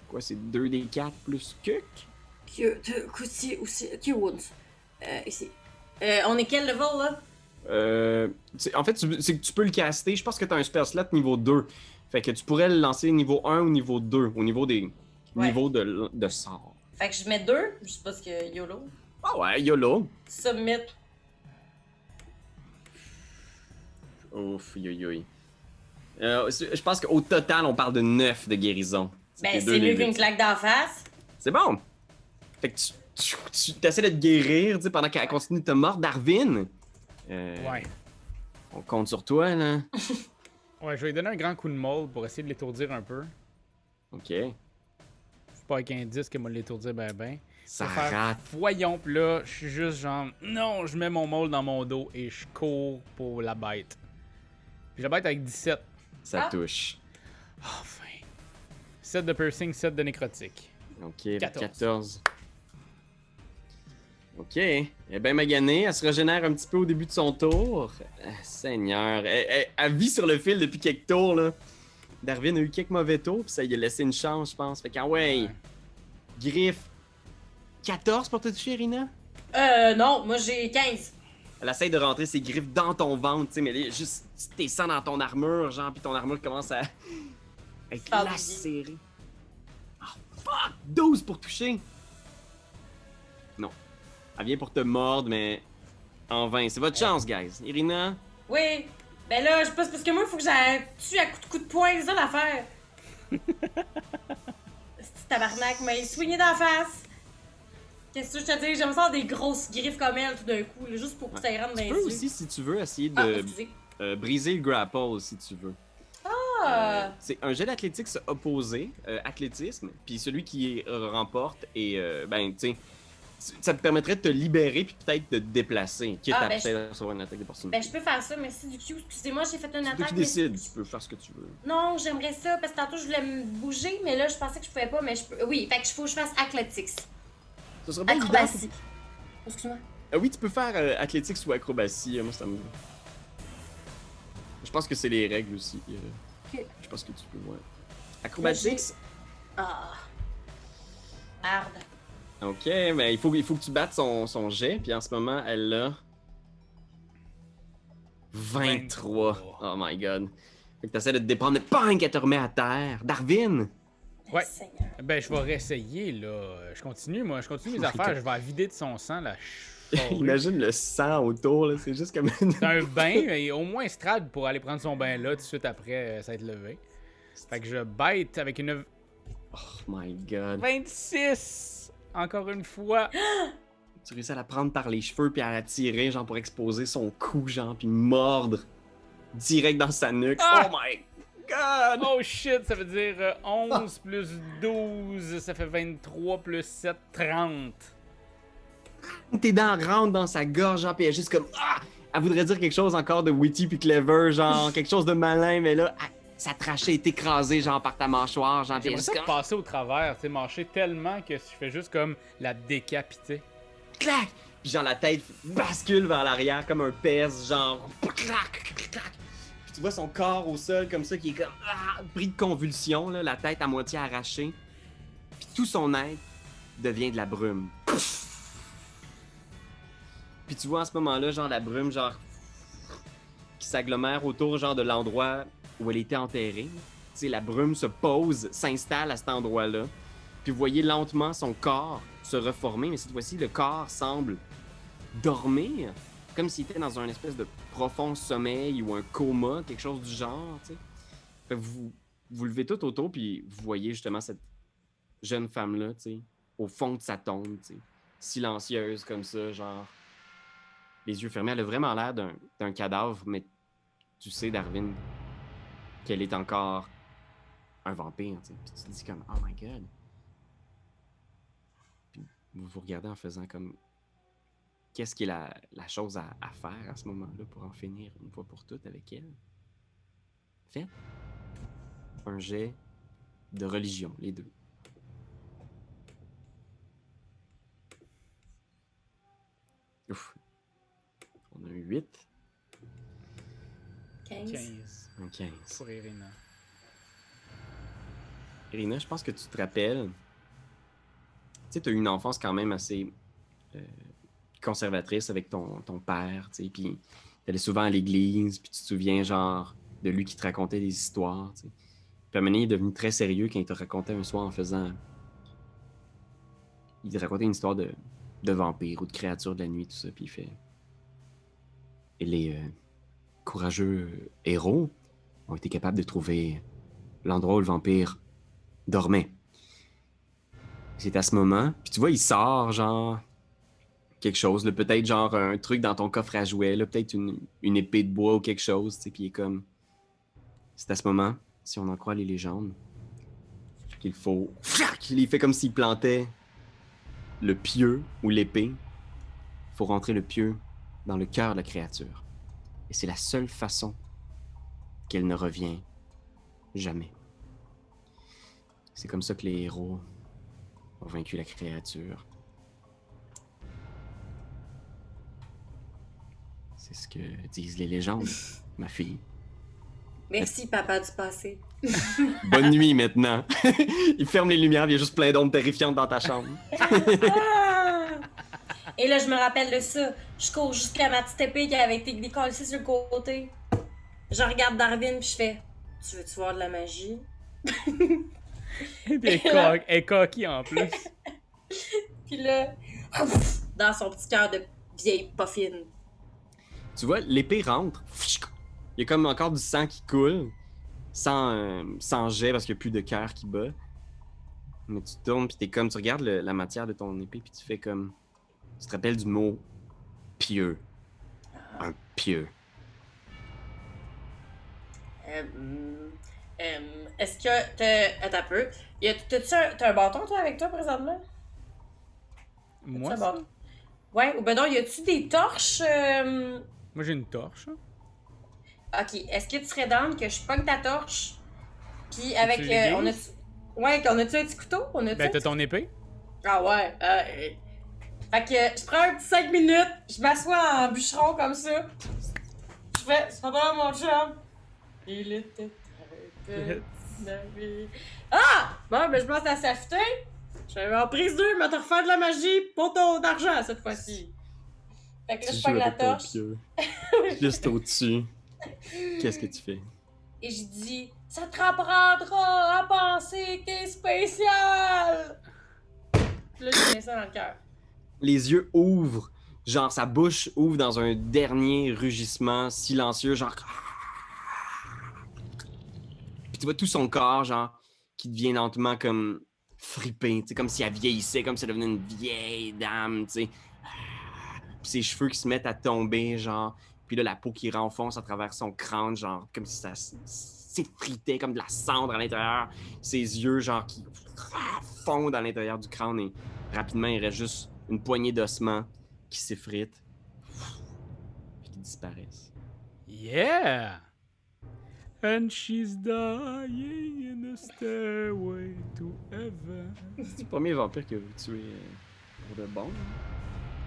Quoi, c'est 2d4 plus Kuk? Aussi, aussi. Que wounds. Euh, ici. Euh, on est quel level, là? Euh, en fait, c'est que tu peux le caster. Je pense que tu as un spell slot niveau 2. Fait que tu pourrais le lancer niveau 1 ou niveau 2, au niveau des Ouais. niveaux de, de sort. Fait que je mets deux, je sais pas ce que YOLO. Ah ouais, YOLO. Submit. Ouf, yo yo. Euh, je pense qu'au total, on parle de 9 de guérison. Ben, c'est mieux D8. qu'une claque d'en face. C'est bon. Fait que tu, tu, tu essaies de te guérir tu sais, pendant qu'elle continue de te mordre. Darwin, euh, Ouais. on compte sur toi, là. *laughs* Ouais, je vais lui donner un grand coup de molle pour essayer de l'étourdir un peu. Ok. C'est pas avec un disque que moi l'étourdir ben ben. Ça faire, rate. Voyons, pis là, je suis juste genre, non, je mets mon mold dans mon dos et je cours pour la bête. Puis la bête avec 17. Ça Ah. touche. Enfin. 7 de piercing, 7 de nécrotique. Ok, 14. 14. Ok. Elle est bien maganée. Elle se régénère un petit peu au début de son tour. Ah, Seigneur. Elle, elle- elle vit sur le fil depuis quelques tours, là. Darwin a eu quelques mauvais tours, puis ça lui a laissé une chance, je pense. Fait qu'en ouais, griffe. 14 pour te toucher, Irina? Euh, non, moi j'ai 15. Elle essaie de rentrer ses griffes dans ton ventre, tu sais, mais elle est juste tes sangs dans ton armure, genre, puis ton armure commence à être Faire lacérée. Ah, fuck! 12 pour toucher! Non. Elle vient pour te mordre, mais en vain. C'est votre chance, guys. Irina, Oui. Ben là, je pense parce que moi, il faut que j'aille tue à coup de coup de poing, c'est ça l'affaire. *laughs* C'est tabarnak, mais swingé dans la face. Qu'est-ce que je te dis? J'aime ça avoir des grosses griffes comme elle tout d'un coup, là, juste pour que ça y rentre dans tu peux yeux. aussi, si tu veux, essayer de Ah, excusez. euh, briser le grapple, si tu veux. Ah, Euh, c'est un jet d'athlétique opposé, euh, athlétisme, puis celui qui euh, remporte et euh, ben tu sais, ça te permettrait de te libérer puis peut-être de te déplacer, quitte Ah, à ben, peut-être recevoir une attaque d'opportunité. ben je peux faire ça, merci du Q. Excusez-moi, j'ai fait une C'est toi attaque. qui mais- décides, tu peux faire ce que tu veux. Non, j'aimerais ça, parce que tantôt je voulais me bouger, mais là je pensais que je pouvais pas, mais je peux. Oui, fait que faut que je fasse athletics. Ce serait pas. Acrobatie. Excuse-moi. Ah oui, tu peux faire euh, athlétique ou acrobatie, euh, moi ça me. Je pense que c'est les règles aussi. euh. Je pense que tu peux, ouais. Acrobatics, Ah. Merde. Ok, mais il faut, il faut que tu battes son, son jet, puis en ce moment, elle a. 23. 23. Oh my god. Fait que t'essaies de te déprendre, bang, elle te remet à terre. Darwin! Ouais. Seigneur. Ben, je vais réessayer, là. Je continue, moi. Je continue mes Oh *laughs* affaires. God. Je vais la vider de son sang, la *laughs* ch- Imagine le sang autour, là, c'est juste comme une. C'est un *laughs* bain, et au moins Strad pour aller prendre son bain là, tout de suite après euh, s'être levé. Fait que je bête avec une Oh my god. 26! Encore une fois. *gasps* Tu réussis à la prendre par les cheveux puis à la tirer, genre pour exposer son cou, genre, puis mordre direct dans sa nuque. Ah! Oh my god! Oh shit, ça veut dire euh, 11 plus 12, ça fait 23 plus 7, 30. Tes dents rentrent dans sa gorge, genre, puis elle est juste comme ah! Elle voudrait dire quelque chose encore de witty puis clever, genre *laughs* quelque chose de malin, mais là, elle- sa trachée est écrasée, genre par ta mâchoire, genre, J'aimerais ça passer au travers, tu tellement que je fais juste comme la décapiter. clac! Puis genre la tête bascule vers l'arrière comme un pèse, genre clac, clac. Puis tu vois son corps au sol comme ça qui est comme ah, pris de convulsions, là, la tête à moitié arrachée. Puis tout son être devient de la brume. Puis tu vois en ce moment-là, genre la brume, genre qui s'agglomère autour genre de l'endroit où elle était enterrée. La brume se pose, s'installe à cet endroit-là. Puis vous voyez lentement son corps se reformer, mais cette fois-ci, le corps semble dormir, comme s'il était dans un espèce de profond sommeil ou un coma, quelque chose du genre, vous vous levez tout autour, puis vous voyez justement cette jeune femme-là, au fond de sa tombe, silencieuse comme ça, genre, les yeux fermés. Elle a vraiment l'air d'un cadavre, mais tu sais, Darwin, qu'elle est encore un vampire. Tu te dis comme, oh my god. Vous vous regardez en faisant comme, qu'est-ce qui est la, la chose à, faire à ce moment-là pour en finir une fois pour toutes avec elle? Faites un jet de religion, les deux. Ouf. On a eu 8. 15. 15. Un 15. pour Irina. Irina, je pense que tu te rappelles. Tu sais, tu as eu une enfance quand même assez euh, conservatrice avec ton, ton père, tu sais, puis tu allais souvent à l'église, puis tu te souviens, genre, de lui qui te racontait des histoires, tu sais. Puis à un moment donné, il est devenu très sérieux quand il te racontait un soir en faisant. Il te racontait une histoire de, de vampire ou de créature de la nuit, tout ça, puis il fait. Et les euh, courageux héros ont été capables de trouver l'endroit où le vampire dormait. C'est à ce moment, puis tu vois, il sort, genre, quelque chose, peut-être genre un truc dans ton coffre à jouets, peut-être une, une épée de bois ou quelque chose, puis il est comme... C'est à ce moment, si on en croit les légendes, qu'il faut... Il fait comme s'il plantait le pieu ou l'épée. Il faut rentrer le pieu dans le cœur de la créature. Et c'est la seule façon qu'elle ne revient jamais. C'est comme ça que les héros ont vaincu la créature. C'est ce que disent les légendes, *laughs* ma fille. Merci, papa du passé. *laughs* Bonne nuit maintenant. *laughs* il ferme les lumières, il y a juste plein d'ombres terrifiantes dans ta chambre. Ah! Et là, je me rappelle de ça. Je cours jusqu'à ma petite épée qui avait été décollée sur le côté. Je regarde Darwin puis je fais Tu veux-tu voir de la magie? Et puis elle est co- elle coquille en plus. *laughs* Puis là, dans son petit cœur de vieille poffine. Tu vois, l'épée rentre. Il y a comme encore du sang qui coule. Sans, euh, sans jet parce qu'il n'y a plus de cœur qui bat. Mais tu tournes, puis t'es comme, tu regardes le- la matière de ton épée, puis tu fais comme. Tu te rappelles du mot pieux. Un pieux. Euh, euh, Est-ce que t'as. Attends un peu. Y a- T'as-tu un, t'as un bâton, toi, avec toi, présentement? Moi, un bâton? Ouais, ou ben non, y a-tu des torches? euh, Moi j'ai une torche. hein. Ok, est-ce que tu serais down que je pogne ta torche? Puis avec. Euh, on a? Ouais, qu'on a-tu un petit couteau? On a-tu Ben t'as ton épée? Ah ouais. euh. Fait que je prends un petit 5 minutes, je m'assois en bûcheron comme ça. Je fais. Ça va mon chum? Il était très petit. Ah! Bon, ben je pense à s'affûter. J'avais en prise 2, mais te refaire de la magie pour ton argent cette fois-ci. Fait que là, je pogne la torche. *laughs* Juste au-dessus. Qu'est-ce que tu fais? Et je dis, ça te apprendra à penser que t'es spécial! Puis là, je mets ça dans le cœur. les yeux ouvrent, genre sa bouche ouvre dans un dernier rugissement silencieux, genre. Puis tu vois tout son corps, genre, qui devient lentement comme fripé, comme si elle vieillissait, comme si elle devenait une vieille dame, tu sais. Puis ses cheveux qui se mettent à tomber, genre. Puis là, la peau qui renfonce à travers son crâne, genre, comme si ça s'effritait comme de la cendre à l'intérieur. Ses yeux, genre, qui fondent à l'intérieur du crâne et rapidement, il reste juste une poignée d'ossements qui s'effritent. Puis qui disparaissent. Yeah! And she's dying in a stairway to heaven. C'est le premier vampire que vous tuez euh, pour de bon.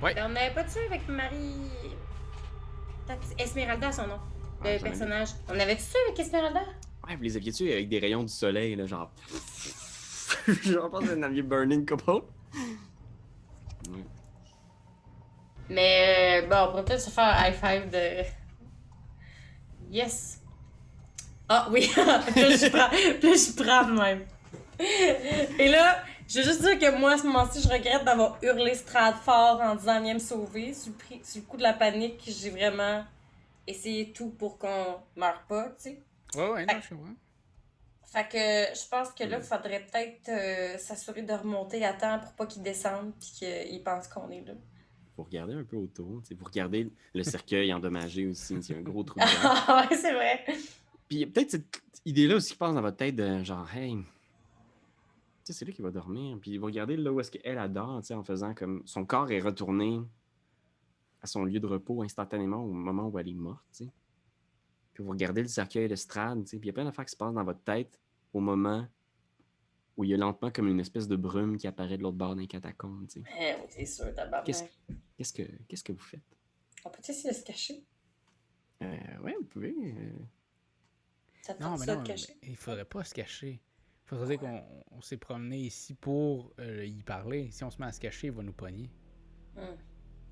Ben, on n'avait pas tué avec Marie. Esmeralda, son nom. Ah, Le personnage. On avait tué avec Esmeralda? Ouais, vous les aviez tués avec des rayons du soleil, là, genre. *laughs* genre, pense que vous en aviez burning couple. Ouais. Mais euh, bon, on pourrait peut-être se faire un high five de. Yes! Ah oui! *laughs* puis là, je prends, là, je prends de même. Et là, je veux juste dire que moi, à ce moment-ci, je regrette d'avoir hurlé Strad fort en disant viens me sauver. Sur le, prix- sur le coup de la panique, j'ai vraiment essayé tout pour qu'on meure pas, tu sais. Ouais, ouais, non, je comprends. Fait que je pense que là, il faudrait peut-être euh, s'assurer de remonter à temps pour pas qu'ils descendent puis qu'ils pensent qu'on est là. Faut regarder un peu autour. tu sais, Vous regardez le cercueil *laughs* endommagé aussi, il y a un gros trou. Ah *laughs* ouais, c'est vrai. Puis il y a peut-être cette idée-là aussi qui passe dans votre tête de genre, hey, tu sais, c'est lui qui va dormir. Puis vous regardez là où est-ce qu'elle adore, tu sais, en faisant comme son corps est retourné à son lieu de repos instantanément au moment où elle est morte, tu sais. Puis vous regardez le cercueil de Strad, tu sais, puis il y a plein d'affaires qui se passent dans votre tête au moment où il y a lentement comme une espèce de brume qui apparaît de l'autre bord des catacombes, tu sais. Eh c'est sûr, Qu'est-ce que, qu'est-ce que vous faites? On peut essayer de se cacher? Euh, ouais, vous pouvez. euh, Ça te Non, mais ça non, de mais cacher? il faudrait pas se cacher. Il faudrait dire qu'on on s'est promené ici pour euh, y parler. Si on se met à se cacher, il va nous pogner. Hmm.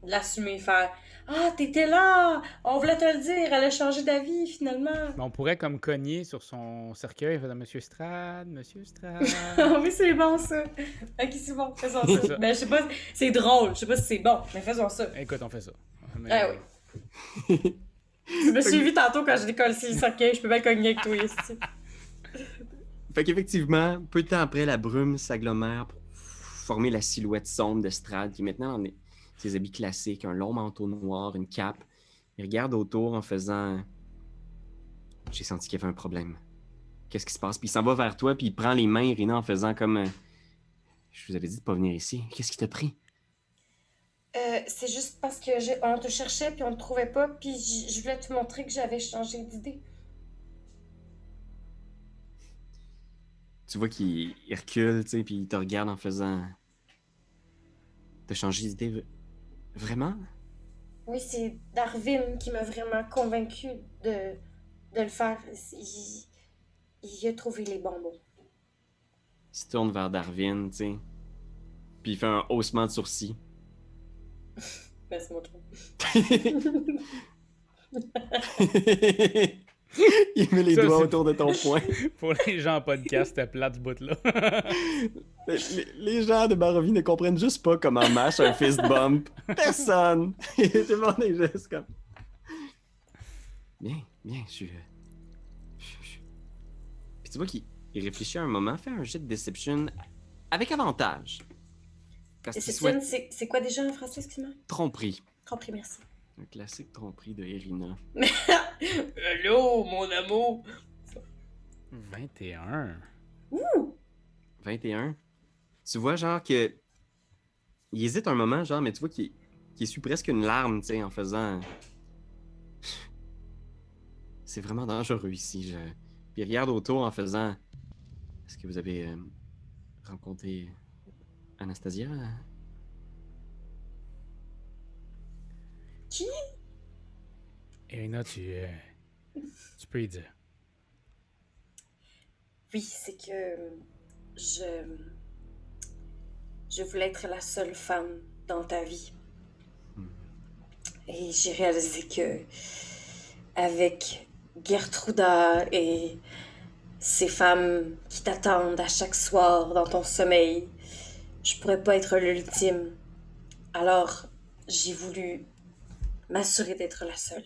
L'assumer, faire Ah, t'étais là! On voulait te le dire, elle a changé d'avis finalement. Mais on pourrait comme cogner sur son cercueil, faire Monsieur Strad, Monsieur Strad. *laughs* Ah oui, c'est bon ça. Ok, c'est bon, faisons ça. ça. Ben, je sais pas, c'est drôle, je sais pas si c'est bon, mais faisons ça. Écoute, on fait ça. Mais- Ah oui. *laughs* Tu me suivi tantôt quand je décolle si cercueil, je peux bien cogner avec toi ici. Fait qu'effectivement, peu de temps après, la brume s'agglomère pour former la silhouette sombre de Strad, qui est maintenant dans des- ses habits classiques, un long manteau noir, une cape. Il regarde autour en faisant J'ai senti qu'il y avait un problème. Qu'est-ce qui se passe? Puis il s'en va vers toi, puis il prend les mains, Irina, en faisant comme euh, Je vous avais dit de pas venir ici. Qu'est-ce qui t'a pris? Euh, c'est juste parce que j'ai- on te cherchait puis on te trouvait pas, puis je voulais te montrer que j'avais changé d'idée. Tu vois qu'il il recule, tu sais, puis il te regarde en faisant T'as changé d'idée? Vraiment? Oui, c'est Darwin qui m'a vraiment convaincu de, de le faire. Il, il a trouvé les bonbons. Il se tourne vers Darwin, tu sais. Puis il fait un haussement de sourcils. *laughs* Il met les Ça, doigts autour de ton poing. *laughs* Pour les gens en podcast, c'était plat ce bout-là. *laughs* Les, les gens de Barovie ne comprennent juste pas comment mâche un fist bump. Personne! Tout le monde est juste comme. Bien, bien, je suis. je- je- Puis tu vois qu'il il réfléchit un moment, fait un jet de deception avec avantage. Parce qu'il Deception, souhaite c'est quoi déjà en français, excuse-moi? tromperie. Compris, merci. Un classique tromperie de Irina. *laughs* Hello, mon amour! 21. 21. Tu vois, genre, que. Il hésite un moment, genre, mais tu vois qu'il qu'il essuie presque une larme, tu sais, en faisant. C'est vraiment dangereux ici. Je... Puis il regarde autour en faisant. Est-ce que vous avez euh, rencontré Anastasia? Qui? Irina, tu, euh, tu peux y dire. Oui, c'est que je. Je voulais être la seule femme dans ta vie. Hmm. Et j'ai réalisé que. Avec Gertruda et ces femmes qui t'attendent à chaque soir dans ton sommeil, je pourrais pas être l'ultime. Alors, j'ai voulu m'assurer d'être la seule.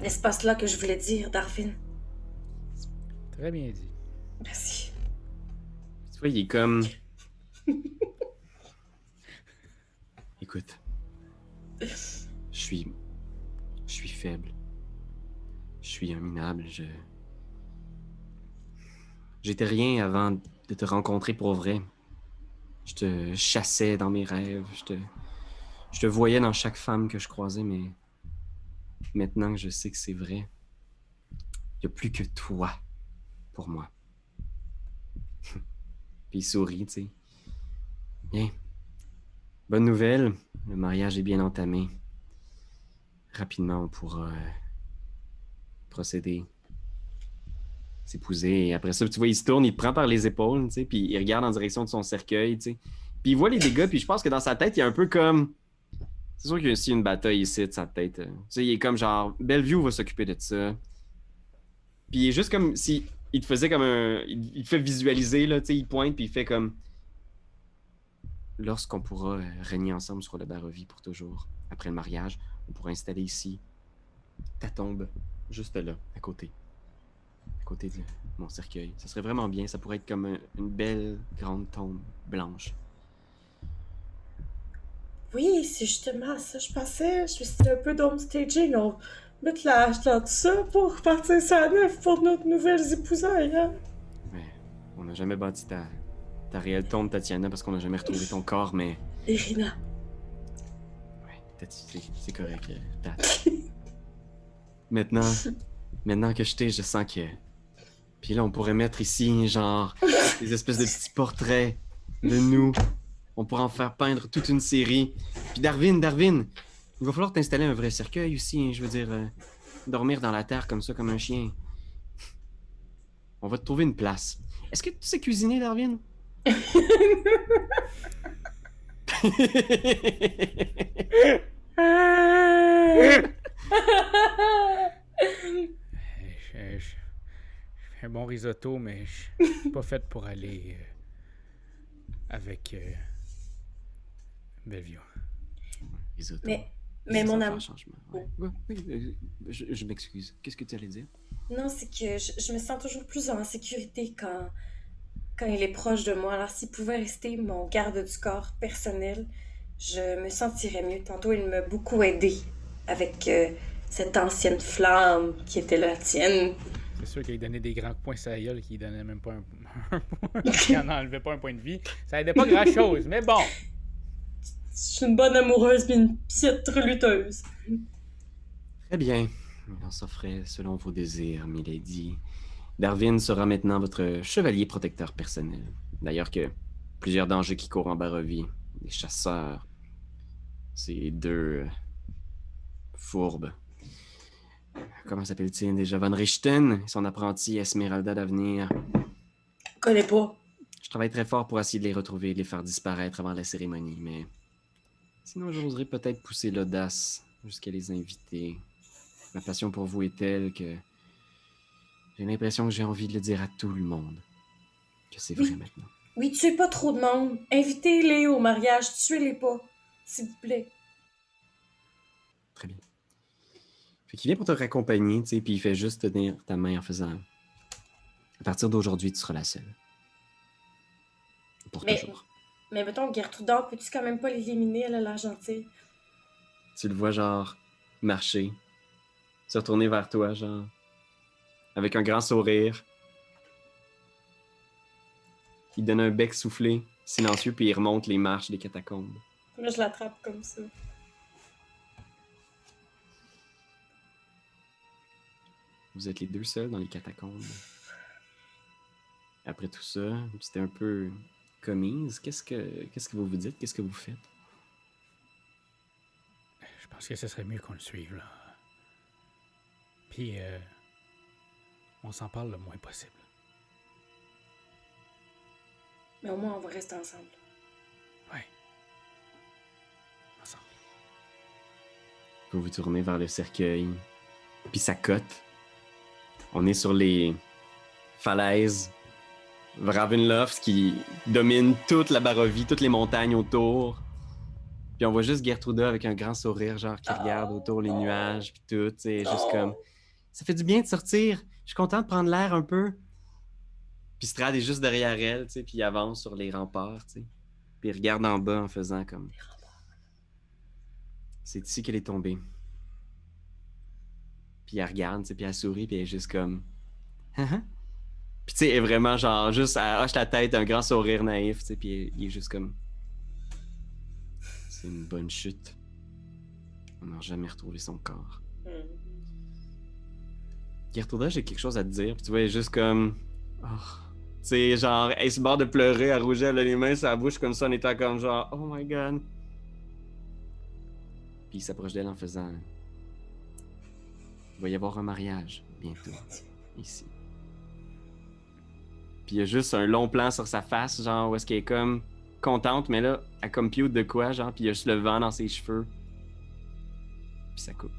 N'est-ce pas cela que je voulais dire, Darwin? Très bien dit. Merci. Tu vois, il est comme. *laughs* Écoute. Je suis. Je suis faible. Je suis un minable. Je. J'étais rien avant de te rencontrer pour vrai. Je te chassais dans mes rêves. Je te. Voyais dans chaque femme que je croisais, mais. Maintenant que je sais que c'est vrai, il n'y a plus que toi pour moi. *laughs* Puis il sourit, tu sais. Bien. Bonne nouvelle, le mariage est bien entamé. Rapidement, on pourra euh, procéder, s'épouser. Après ça, tu vois, il se tourne, il te prend par les épaules, tu sais, puis il regarde en direction de son cercueil, tu sais. Puis il voit les dégâts, puis je pense que dans sa tête, il est un peu comme... C'est sûr qu'il y a aussi une bataille ici de sa tête. euh. Tu sais, il est comme genre, Bellevue va s'occuper de ça. Puis il est juste comme si il te faisait comme un. Il, il te fait visualiser, là, tu sais, il pointe, puis il fait comme. Lorsqu'on pourra euh, régner ensemble sur le Barovie pour toujours, après le mariage, on pourra installer ici ta tombe, juste là, à côté. Côté de mon cercueil. Ça serait vraiment bien, ça pourrait être comme un- une belle grande tombe blanche. Oui, c'est justement ça je pensais. Je suis un peu staging. On met la dans tout ça pour partir ça neuf pour nos nouvelles épousailles. Hein? Mais on n'a jamais bâti ta, ta réelle tombe, Tatiana, parce qu'on n'a jamais retrouvé ton corps, mais. Irina. Ouais, c'est- c'est correct, euh, Tat. *laughs* maintenant, maintenant que je t'ai, je sens que. Puis là, on pourrait mettre ici, genre, *laughs* des espèces de petits portraits de nous On pourra en faire peindre toute une série. Puis Darwin, Darwin, il va falloir t'installer un vrai cercueil aussi. hein, je veux dire, euh, dormir dans la terre comme ça, comme un chien. On va te trouver une place. Est-ce que tu sais cuisiner, Darwin? *laughs* *laughs* Je, je- je fais un bon risotto, mais je suis pas faite pour aller euh, avec euh, Bellevue. Risotto. Mais, mon amour. Ouais. Ouais, oui, euh, je, je m'excuse. Qu'est-ce que tu allais dire? Non, c'est que je, je me sens toujours plus en sécurité quand, quand il est proche de moi. Alors, s'il pouvait rester mon garde du corps personnel, je me sentirais mieux. Tantôt, il m'a beaucoup aidé avec euh, cette ancienne flamme qui était la tienne. C'est sûr qu'il donnait des grands points la gueule, qu'il donnait même pas un, *laughs* un point, *laughs* qu'il en enlevait pas un point de vie. Ça aidait pas grand chose, mais bon. Je suis une bonne amoureuse mais une piètre lutteuse. Très bien. On s'offrait selon vos désirs, Milady. Darwin sera maintenant votre chevalier protecteur personnel. D'ailleurs que plusieurs dangers qui courent en Barovie. Des chasseurs. Ces deux fourbes. Comment s'appelle-t-il? Déjà? Van Richten et son apprenti Esmeralda d'avenir. Je connais pas. Je travaille très fort pour essayer de les retrouver et de les faire disparaître avant la cérémonie, mais sinon j'oserais peut-être pousser l'audace jusqu'à les inviter. Ma passion pour vous est telle que j'ai l'impression que j'ai envie de le dire à tout le monde. Que c'est vrai Oui. maintenant. Oui, tuez pas trop de monde. Invitez-les au mariage. Tuez-les pas. S'il vous plaît. Très bien. Fait qu'il vient pour te raccompagner, tu sais, puis il fait juste tenir ta main en faisant. À partir d'aujourd'hui, tu seras la seule. Pour Mais- toujours. Mais mettons, Gertruda, peux-tu quand même pas l'éliminer? Elle a l'air gentille. Tu le vois, genre, marcher, se retourner vers toi, genre, avec un grand sourire. Il donne un bec soufflé, silencieux, puis il remonte les marches des catacombes. Là, je l'attrape comme ça. Vous êtes les deux seuls dans les catacombes. Après tout ça, c'était un peu commise. Qu'est-ce que, qu'est-ce que vous vous dites? Qu'est-ce que vous faites? Je pense que ce serait mieux qu'on le suive, là. Puis, euh, on s'en parle le moins possible. Mais au moins, on va rester ensemble. Ouais. Ensemble. Vous vous tournez vers le cercueil, puis ça cote. On est sur les falaises Vravenloft qui domine toute la Barovie, toutes les montagnes autour. Puis on voit juste Gertruda avec un grand sourire, genre qui regarde autour les nuages, puis tout, sais, juste comme. Ça fait du bien de sortir. Je suis content de prendre l'air un peu. Puis Strad est juste derrière elle, tu sais, puis il avance sur les remparts, tu. Puis il regarde en bas en faisant comme. C'est ici qu'elle est tombée. Puis elle regarde, puis elle sourit, puis elle est juste comme. Hein, puis tu sais, elle est vraiment genre, juste, elle hoche la tête, un grand sourire naïf, tu sais, puis il est juste comme. C'est une bonne chute. On n'a jamais retrouvé son corps. Hmm. Gertruda, j'ai quelque chose à te dire, puis tu vois, elle est juste comme. Oh. Tu sais, genre, elle se barre de pleurer, elle rougit, elle a les mains sur la bouche comme ça, en étant comme genre, oh my god. Puis il s'approche d'elle en faisant. Il va y avoir un mariage bientôt, ici. Puis il y a juste un long plan sur sa face, genre, où est-ce qu'elle est comme contente, mais là, elle compute de quoi, genre, puis il y a juste le vent dans ses cheveux. Puis ça coupe.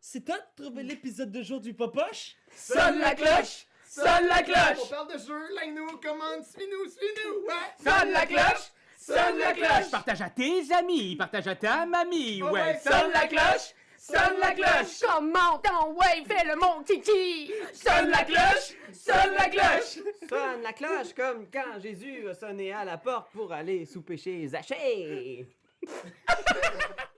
C'est toi de trouver l'épisode de jour du Popoche? Sonne la cloche! Sonne la On cloche! parle de jeu, like-nous, commande, suis-nous, suis-nous, ouais! Sonne la cloche! Sonne la cloche! Partage à tes amis, partage à ta mamie, ouais. Sonne la cloche! Sonne la cloche! Comment ton ouais, fais le mon kiki! Sonne la cloche! Sonne la cloche! Sonne la cloche comme quand Jésus a sonné à la porte pour aller sous péché Zachée.